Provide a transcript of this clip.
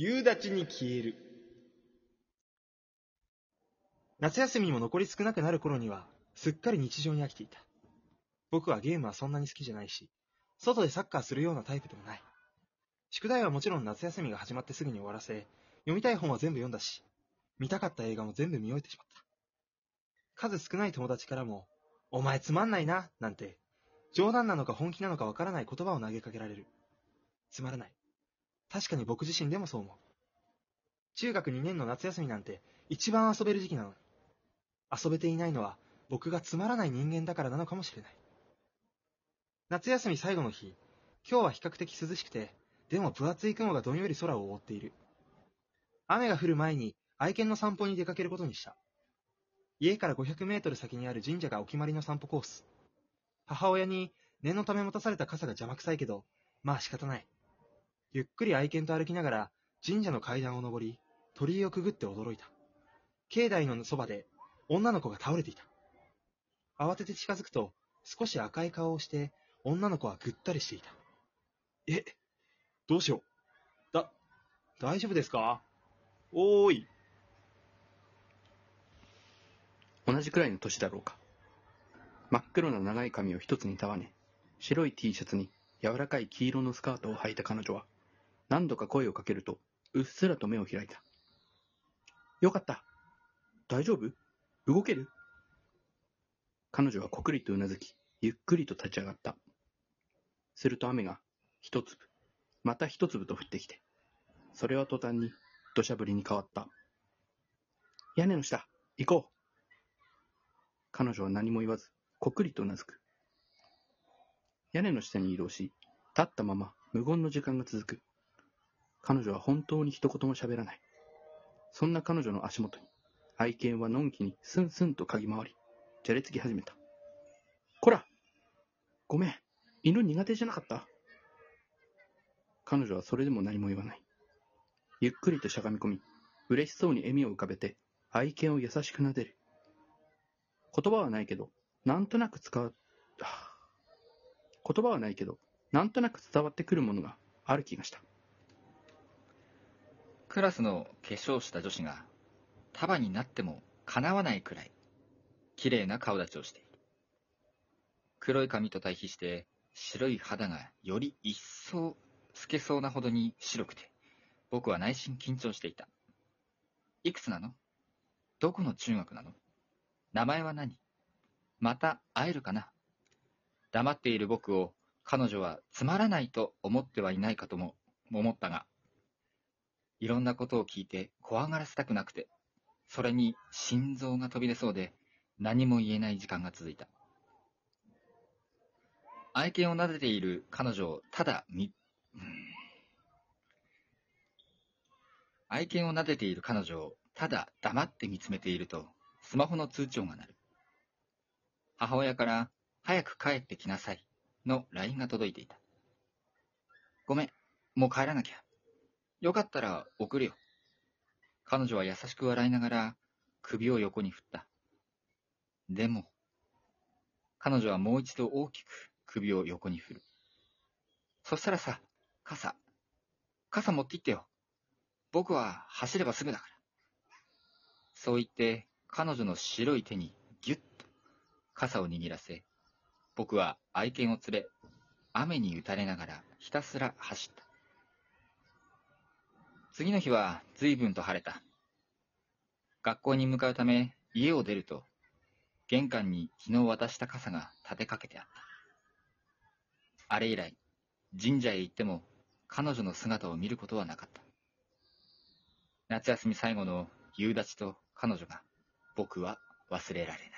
夕立に消える。夏休みも残り少なくなる頃には、すっかり日常に飽きていた。僕はゲームはそんなに好きじゃないし、外でサッカーするようなタイプでもない。宿題はもちろん夏休みが始まってすぐに終わらせ、読みたい本は全部読んだし、見たかった映画も全部見終えてしまった。数少ない友達からも、お前つまんないな、なんて、冗談なのか本気なのかわからない言葉を投げかけられる。つまらない。確かに僕自身でもそう思う。中学2年の夏休みなんて一番遊べる時期なのに。遊べていないのは僕がつまらない人間だからなのかもしれない。夏休み最後の日、今日は比較的涼しくて、でも分厚い雲がどんより空を覆っている。雨が降る前に愛犬の散歩に出かけることにした。家から500メートル先にある神社がお決まりの散歩コース。母親に念のため持たされた傘が邪魔くさいけど、まあ仕方ない。ゆっくり愛犬と歩きながら神社の階段を登り、鳥居をくぐって驚いた。境内のそばで女の子が倒れていた。慌てて近づくと少し赤い顔をして女の子はぐったりしていた。え、どうしよう。だ、大丈夫ですか？おーい。同じくらいの年だろうか。真っ黒な長い髪を一つに束ね、白い T シャツに柔らかい黄色のスカートを履いた彼女は、何度か声をかけると、うっすらと目を開いた。よかった。大丈夫？動ける？彼女はこくりとうなずき、ゆっくりと立ち上がった。すると雨が一粒、また一粒と降ってきて、それは途端に土砂降りに変わった。屋根の下、行こう。彼女は何も言わず、こくりとうなずく。屋根の下に移動し、立ったまま無言の時間が続く。彼女は本当に一言も喋らない。そんな彼女の足元に、愛犬はのんきにスンスンと嗅ぎ回り、じゃれつき始めた。こらごめん、犬苦手じゃなかった？彼女はそれでも何も言わない。ゆっくりとしゃがみ込み、嬉しそうに笑みを浮かべて、愛犬を優しく撫でる。言葉はないけど、なんとなく使う、言葉はないけど、なんとなく伝わってくるものがある気がした。クラスの化粧した女子が束になっても叶わないくらい綺麗な顔立ちをしている。黒い髪と対比して白い肌がより一層透けそうなほどに白くて僕は内心緊張していた。いくつなの？どこの中学なの？名前は何？また会えるかな？黙っている僕を彼女はつまらないと思ってはいないかとも思ったが、いろんなことを聞いて怖がらせたくなくて、それに心臓が飛び出そうで何も言えない時間が続いた。愛犬を撫でている彼女をただ見、愛犬を撫でている彼女をただ黙って見つめていると、スマホの通知音が鳴る。母親から、早く帰ってきなさい、の LINE が届いていた。ごめん、もう帰らなきゃ。よかったら送るよ。彼女は優しく笑いながら首を横に振った。でも、彼女はもう一度大きく首を横に振る。そしたらさ、傘、傘持って行ってよ。僕は走ればすぐだから。そう言って、彼女の白い手にぎゅっと傘を握らせ、僕は愛犬を連れ、雨に打たれながらひたすら走った。次の日は随分と晴れた。学校に向かうため家を出ると、玄関に昨日渡した傘が立てかけてあった。あれ以来、神社へ行っても彼女の姿を見ることはなかった。夏休み最後の夕立と彼女が僕は忘れられない。